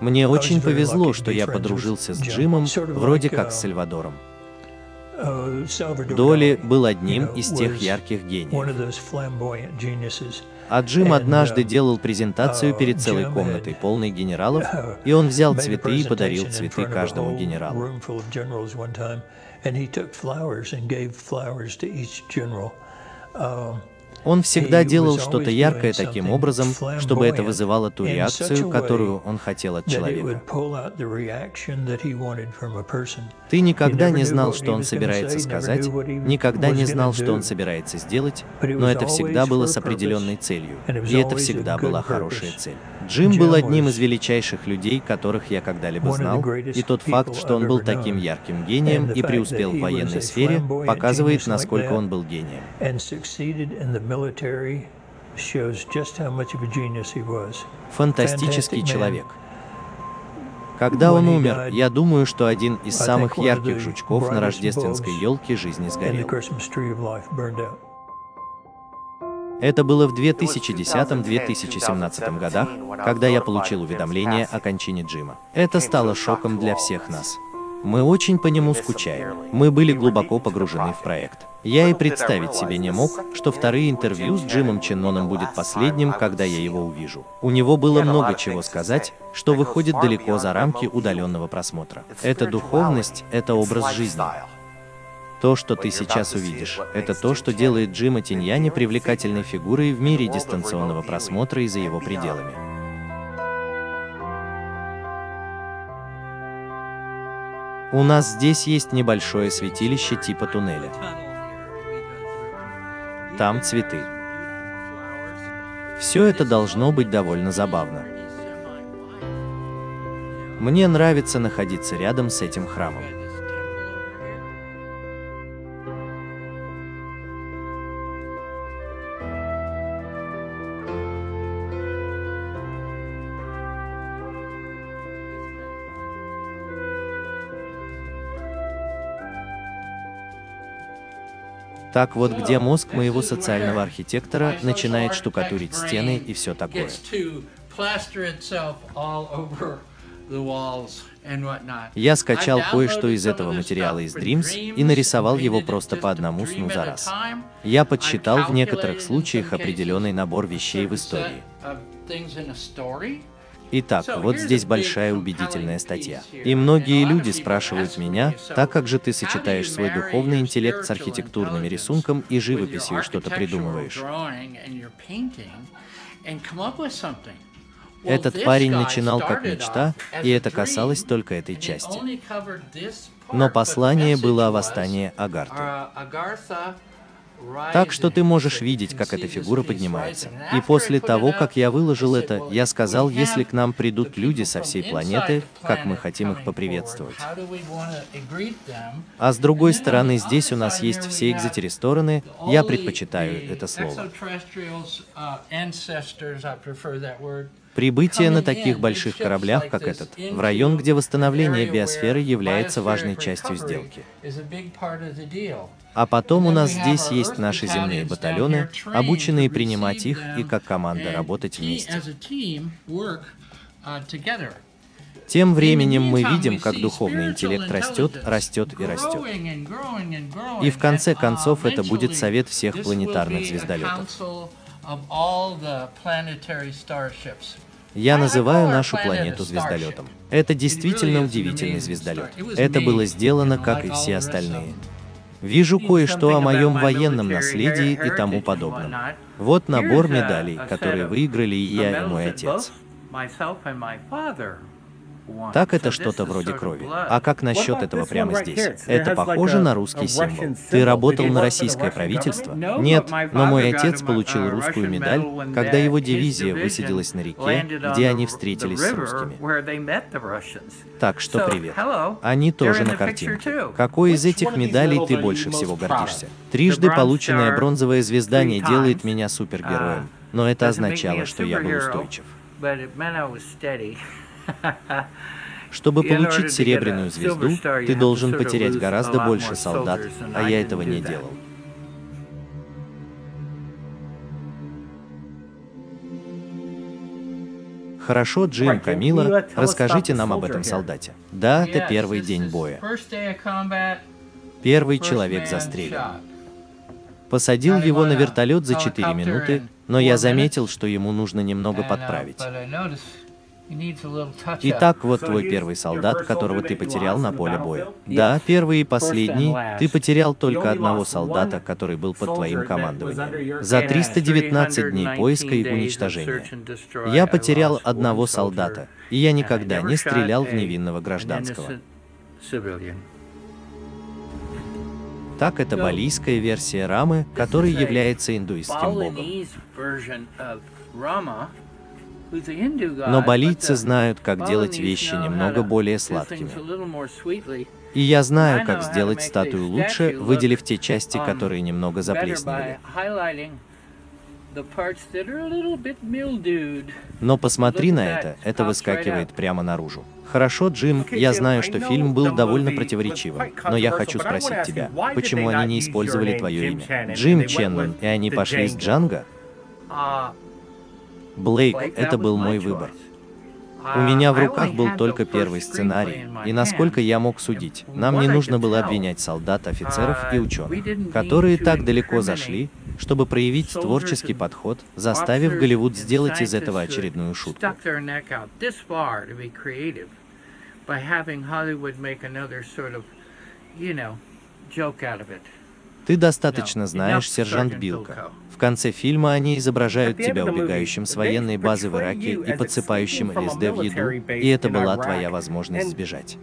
Мне очень повезло, что я подружился с Джимом, вроде как с Сальвадором. Доли был одним из тех ярких гениев. А Джим однажды делал презентацию перед целой комнатой, полной генералов, и он взял цветы и подарил цветы каждому генералу. Он всегда делал что-то яркое таким образом, чтобы это вызывало ту реакцию, которую он хотел от человека. Ты никогда не знал, что он собирается сказать, никогда не знал, что он собирается сделать, но это всегда было с определенной целью, и это всегда была хорошая цель. Джим был одним из величайших людей, которых я когда-либо знал, и тот факт, что он был таким ярким гением и преуспел в военной сфере, показывает, насколько он был гением. Фантастический человек. Когда он умер, я думаю, что один из самых ярких жучков на рождественской елке жизни сгорел. Это было в 2010-2017 годах, когда я получил уведомление о кончине Джима. Это стало шоком для всех нас. Мы очень по нему скучаем. Мы были глубоко погружены в проект. Я и представить себе не мог, что вторые интервью с Джимом Ченноном будет последним, когда я его увижу. У него было много чего сказать, что выходит далеко за рамки удаленного просмотра. Это духовность, это образ жизни. То, что ты сейчас увидишь, это то, что делает Джима Тиньяни привлекательной фигурой в мире дистанционного просмотра и за его пределами. У нас здесь есть небольшое святилище типа туннеля. Там цветы. Все это должно быть довольно забавно. Мне нравится находиться рядом с этим храмом. Так вот, где мозг моего социального архитектора начинает штукатурить стены и все такое. Я скачал кое-что из этого материала из Dreams и нарисовал его просто по одному сну за раз. Я подсчитал в некоторых случаях определенный набор вещей в истории. Итак, вот здесь большая убедительная статья. И многие люди спрашивают меня, так как же ты сочетаешь свой духовный интеллект с архитектурным рисунком и живописью что-то придумываешь. Этот парень начинал как мечта, и это касалось только этой части. Но послание было о восстании Агарты. Так что ты можешь видеть, как эта фигура поднимается. И после того, как я выложил это, я сказал, если к нам придут люди со всей планеты, как мы хотим их поприветствовать. А с другой стороны, здесь у нас есть все экзотеристороны, я предпочитаю это слово. Прибытие на таких больших кораблях, как этот, в район, где восстановление биосферы является важной частью сделки. А потом у нас здесь есть наши земные батальоны, обученные принимать их и как команда работать вместе. Тем временем мы видим, как духовный интеллект растет, растет и растет. И в конце концов это будет совет всех планетарных звездолетов. Я называю нашу планету звездолетом. Это действительно удивительный звездолет. Это было сделано, как и все остальные. Вижу кое-что о моем военном наследии и тому подобном. Вот набор медалей, которые выиграли я и мой отец. Так это что-то вроде крови. А как насчет этого прямо здесь? Это похоже на русский символ. Ты работал на российское правительство? Нет, но мой отец получил русскую медаль, когда его дивизия высадилась на реке, где они встретились с русскими. Так что привет. Они тоже на картинке. Какой из этих медалей ты больше всего гордишься? Трижды полученная бронзовая звезда не делает меня супергероем, но это означало, что я был устойчив. Чтобы получить серебряную звезду, ты должен потерять гораздо больше солдат, а я этого не делал. Хорошо, Джим, Камила, расскажите нам об этом солдате. Да, это первый день боя. Первый человек застрелен. Посадил его на вертолет за 4 минуты, но я заметил, что ему нужно немного подправить. Итак, вот твой первый солдат, которого ты потерял на поле боя. Да, первый и последний. Ты потерял только одного солдата, который был под твоим командованием. За 319 дней поиска и уничтожения. Я потерял одного солдата, и я никогда не стрелял в невинного гражданского. Так, это балийская версия Рамы, который является индуистским богом. Но балийцы знают, как делать вещи немного более сладкими. И я знаю, как сделать статую лучше, выделив те части, которые немного заплесневели. Но посмотри на это, это выскакивает прямо наружу. Хорошо, Джим, я знаю, что фильм был довольно противоречивым, но я хочу спросить тебя, почему они не использовали твое имя? Джим Ченнон, и они пошли с Джанго? Блейк, это был мой выбор. У меня в руках был только первый сценарий, и насколько я мог судить, нам не нужно было обвинять солдат, офицеров и ученых, которые так далеко зашли, чтобы проявить творческий подход, заставив Голливуд сделать из этого очередную шутку. Ты достаточно знаешь сержант Билка. В конце фильма они изображают тебя убегающим с военной базы в Ираке и подсыпающим ЛСД в еду, и это была твоя возможность сбежать.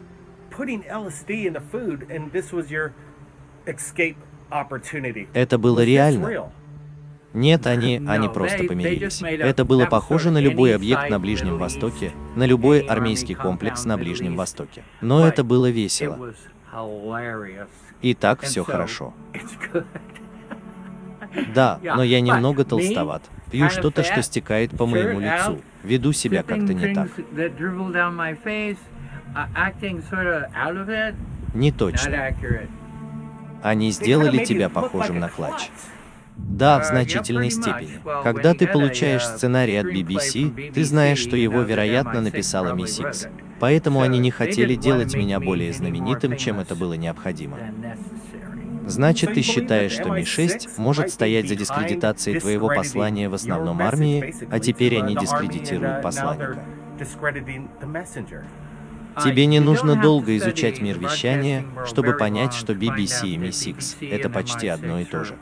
Это было реально. Нет, они, они просто помирились. Это было похоже на любой объект на Ближнем Востоке, на любой армейский комплекс на Ближнем Востоке. Но это было весело. И так все хорошо. Да, но я немного толстоват. Пью что-то, что стекает по моему лицу. Веду себя как-то не так. Не точно. Они сделали тебя похожим на клатч. Да, в значительной степени. Когда ты получаешь сценарий от BBC, ты знаешь, что его, вероятно, написала Мисс Икс. Поэтому они не хотели делать меня более знаменитым, чем это было необходимо. Значит, ты считаешь, что Ми-6 может стоять за дискредитацией твоего послания в основном армии, а теперь они дискредитируют посланника. Тебе не нужно долго изучать мир вещания, чтобы понять, что BBC и Mi-6 — это почти одно и то же.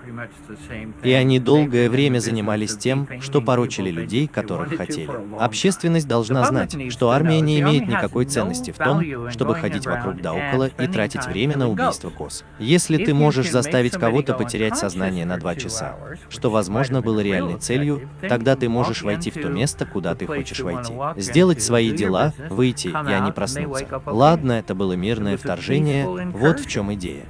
И они долгое время занимались тем, что порочили людей, которых хотели. Общественность должна знать, что армия не имеет никакой ценности в том, чтобы ходить вокруг да около и тратить время на убийство коз. Если ты можешь заставить кого-то потерять сознание на два часа, что, возможно, было реальной целью, тогда ты можешь войти в то место, куда ты хочешь войти. Сделать свои дела, выйти, и они проснутся. Ладно, это было мирное вторжение, вот в чем идея.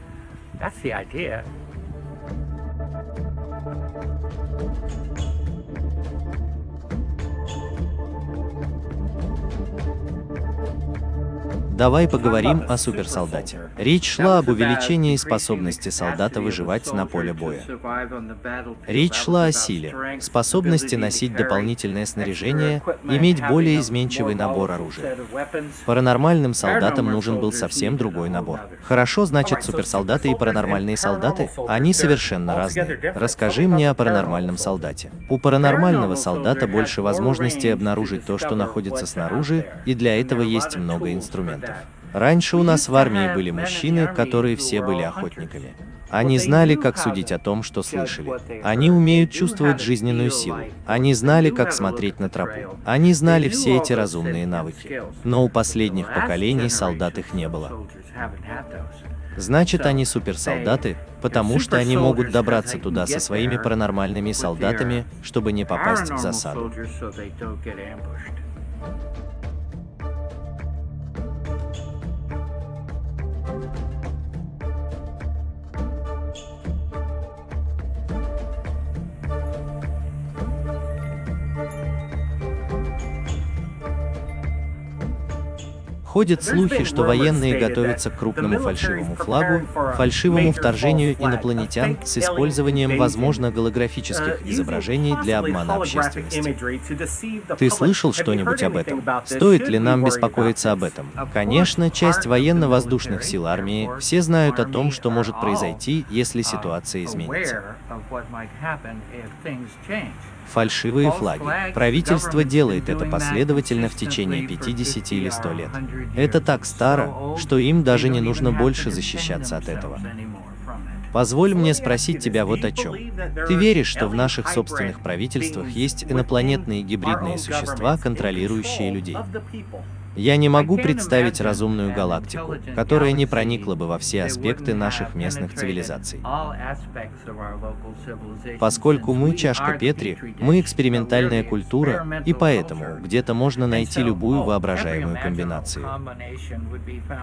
Давай поговорим о суперсолдате. Речь шла об увеличении способности солдата выживать на поле боя. Речь шла о силе, способности носить дополнительное снаряжение, иметь более изменчивый набор оружия. Паранормальным солдатам нужен был совсем другой набор. Хорошо, значит, суперсолдаты и паранормальные солдаты, они совершенно разные. Расскажи мне о паранормальном солдате. У паранормального солдата больше возможностей обнаружить то, что находится снаружи, и для этого есть много инструментов. Раньше у нас в армии были мужчины, которые все были охотниками. Они знали, как судить о том, что слышали. Они умеют чувствовать жизненную силу. Они знали, как смотреть на тропу. Они знали все эти разумные навыки. Но у последних поколений солдат их не было. Значит, они суперсолдаты, потому что они могут добраться туда со своими паранормальными солдатами, чтобы не попасть в засаду. Ходят слухи, что военные готовятся к крупному фальшивому флагу, фальшивому вторжению инопланетян с использованием, возможно, голографических изображений для обмана общественности. Ты слышал что-нибудь об этом? Стоит ли нам беспокоиться об этом? Конечно, часть военно-воздушных сил армии все знают о том, что может произойти, если ситуация изменится. Фальшивые флаги. Правительство делает это последовательно в течение 50 или 100 лет. Это так старо, что им даже не нужно больше защищаться от этого. Позволь мне спросить тебя вот о чем. Ты веришь, что в наших собственных правительствах есть инопланетные гибридные существа, контролирующие людей? Я не могу представить разумную галактику, которая не проникла бы во все аспекты наших местных цивилизаций. Поскольку мы чашка Петри, мы экспериментальная культура, и поэтому где-то можно найти любую воображаемую комбинацию.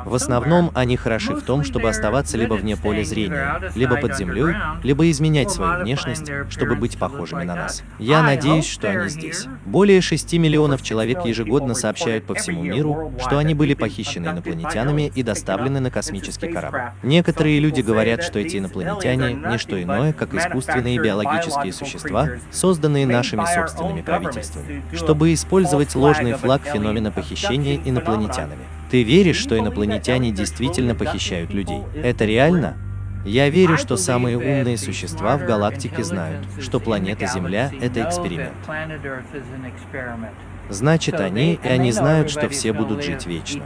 В основном они хороши в том, чтобы оставаться либо вне поля зрения, либо под землей, либо изменять свою внешность, чтобы быть похожими на нас. Я надеюсь, что они здесь. Более 6 миллионов человек ежегодно сообщают по всему миру, миру, что они были похищены инопланетянами и доставлены на космический корабль. Некоторые люди говорят, что эти инопланетяне — не что иное, как искусственные биологические существа, созданные нашими собственными правительствами, чтобы использовать ложный флаг феномена похищения инопланетянами. Ты веришь, что инопланетяне действительно похищают людей? Это реально? Я верю, что самые умные существа в галактике знают, что планета Земля — это эксперимент. Значит, они, и они знают, что все будут жить вечно.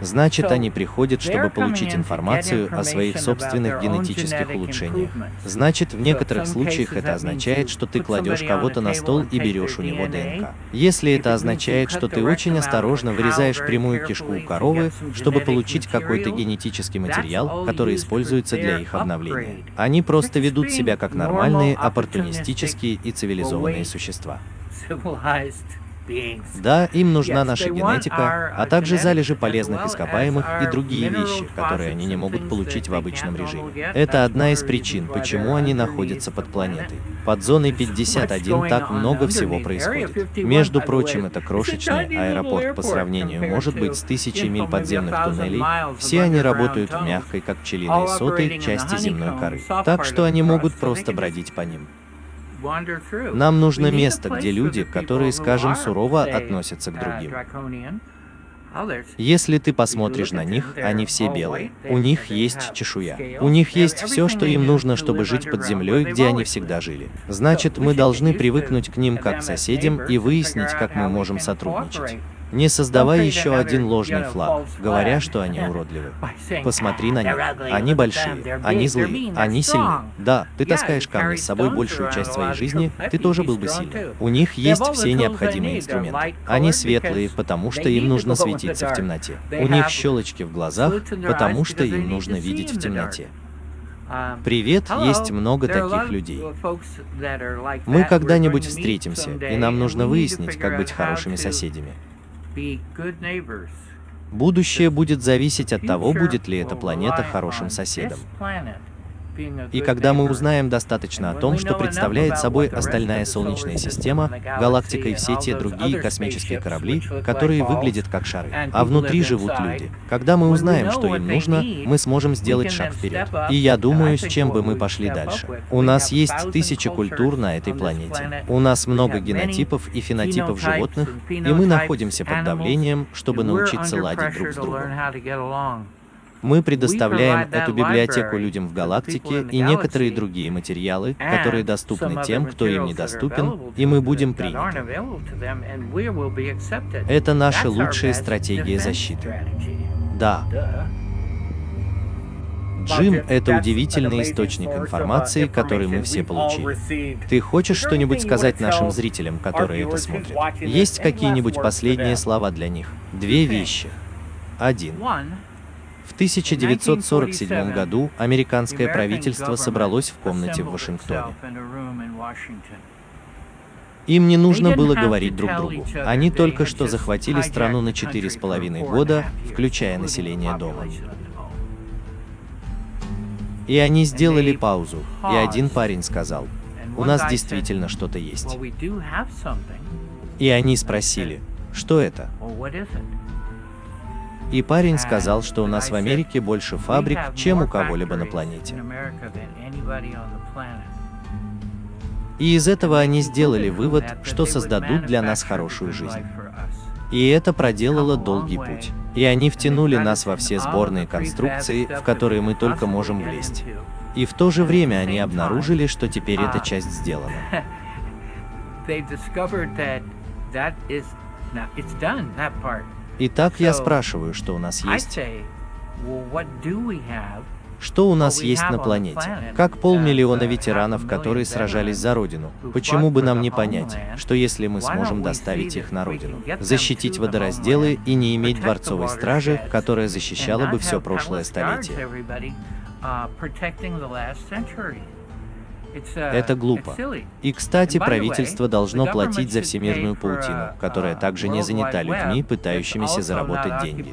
Значит, они приходят, чтобы получить информацию о своих собственных генетических улучшениях. Значит, в некоторых случаях это означает, что ты кладешь кого-то на стол и берешь у него ДНК. Если это означает, что ты очень осторожно вырезаешь прямую кишку у коровы, чтобы получить какой-то генетический материал, который используется для их обновления. Они просто ведут себя как нормальные, оппортунистические и цивилизованные существа. Да, им нужна наша генетика, а также залежи полезных ископаемых и другие вещи, которые они не могут получить в обычном режиме. Это одна из причин, почему они находятся под планетой. Под зоной 51 так много всего происходит. Между прочим, это крошечный аэропорт по сравнению, может быть, с тысячей миль подземных туннелей. Все они работают в мягкой, как пчелиной сотой, части земной коры. Так что они могут просто бродить по ним. Нам нужно место, где люди, которые, скажем, сурово относятся к другим. Если ты посмотришь на них, они все белые. У них есть чешуя. У них есть все, что им нужно, чтобы жить под землей, где они всегда жили. Значит, мы должны привыкнуть к ним как к соседям и выяснить, как мы можем сотрудничать. Не создавай еще один ложный флаг, говоря, что они уродливы. Посмотри на них. Они большие, они злые, они сильны. Да, ты таскаешь камни с собой большую часть своей жизни, ты тоже был бы сильным. У них есть все необходимые инструменты. Они светлые, потому что им нужно светиться в темноте. У них щелочки в глазах, потому что им нужно видеть в темноте. Привет, есть много таких людей. Мы когда-нибудь встретимся, и нам нужно выяснить, как быть хорошими соседями. Будущее будет зависеть от того, будет ли эта планета хорошим соседом. И когда мы узнаем достаточно о том, что представляет собой остальная Солнечная система, галактика и все те другие космические корабли, которые выглядят как шары, а внутри живут люди. Когда мы узнаем, что им нужно, мы сможем сделать шаг вперед. И я думаю, с чем бы мы пошли дальше. У нас есть тысячи культур на этой планете. У нас много генотипов и фенотипов животных, и мы находимся под давлением, чтобы научиться ладить друг с другом. Мы предоставляем эту библиотеку людям в галактике и некоторые другие материалы, которые доступны тем, кто им недоступен, и мы будем приняты. Это наша лучшая стратегия защиты. Да. Джим — это удивительный источник информации, который мы все получили. Ты хочешь что-нибудь сказать нашим зрителям, которые это смотрят? Есть какие-нибудь последние слова для них? Две вещи. Один. В 1947 году американское правительство собралось в комнате в Вашингтоне. Им не нужно было говорить друг другу. Они только что захватили страну на четыре с половиной года, включая население дома. И они сделали паузу, и один парень сказал, «У нас действительно что-то есть». И они спросили, «Что это?» И парень сказал, что у нас в Америке больше фабрик, чем у кого-либо на планете. И из этого они сделали вывод, что создадут для нас хорошую жизнь. И это проделало долгий путь. И они втянули нас во все сборные конструкции, в которые мы только можем влезть. И в то же время они обнаружили, что теперь эта часть сделана. Итак, я спрашиваю, что у нас есть? Что у нас есть на планете? Как полмиллиона ветеранов, которые сражались за Родину? Почему бы нам не понять, что если мы сможем доставить их на Родину, защитить водоразделы и не иметь дворцовой стражи, которая защищала бы все прошлое столетие? Это глупо. И, кстати, правительство должно платить за всемирную паутину, которая также не занята людьми, пытающимися заработать деньги.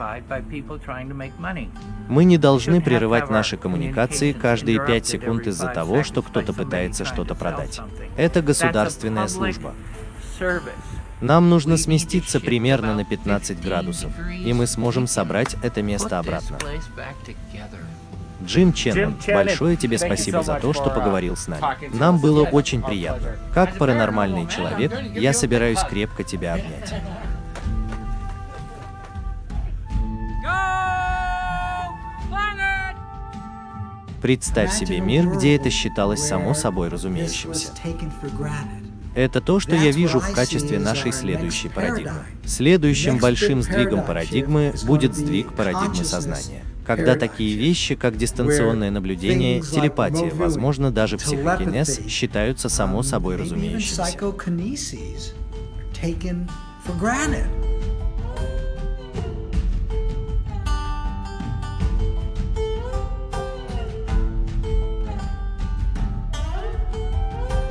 Мы не должны прерывать наши коммуникации каждые пять секунд из-за того, что кто-то пытается что-то продать. Это государственная служба. Нам нужно сместиться примерно на 15 градусов, и мы сможем собрать это место обратно. Джим Ченнон, большое тебе спасибо за то, что поговорил с нами. Нам было очень приятно. Как паранормальный человек, я собираюсь крепко тебя обнять. Представь себе мир, где это считалось само собой разумеющимся. Это то, что я вижу в качестве нашей следующей парадигмы. Следующим большим сдвигом парадигмы будет сдвиг парадигмы сознания когда такие вещи, как дистанционное наблюдение, телепатия, возможно, даже психокинез, считаются само собой разумеющимся.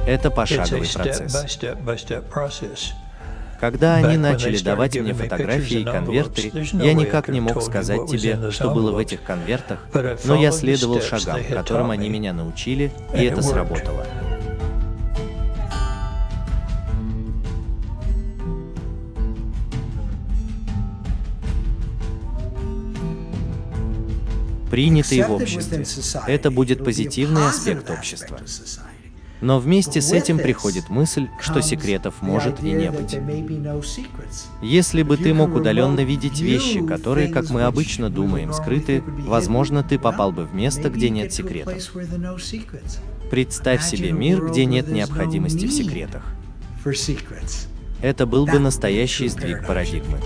Это пошаговый процесс. Когда они начали давать мне фотографии и конверты, я никак не мог сказать тебе, что было в этих конвертах, но я следовал шагам, которым они меня научили, и это сработало. принятый в обществе. Это будет позитивный аспект общества. Но вместе с этим приходит мысль, что секретов может и не быть. Если бы ты мог удаленно видеть вещи, которые, как мы обычно думаем, скрыты, возможно, ты попал бы в место, где нет секретов. Представь себе мир, где нет необходимости в секретах. Это был бы настоящий сдвиг парадигмы.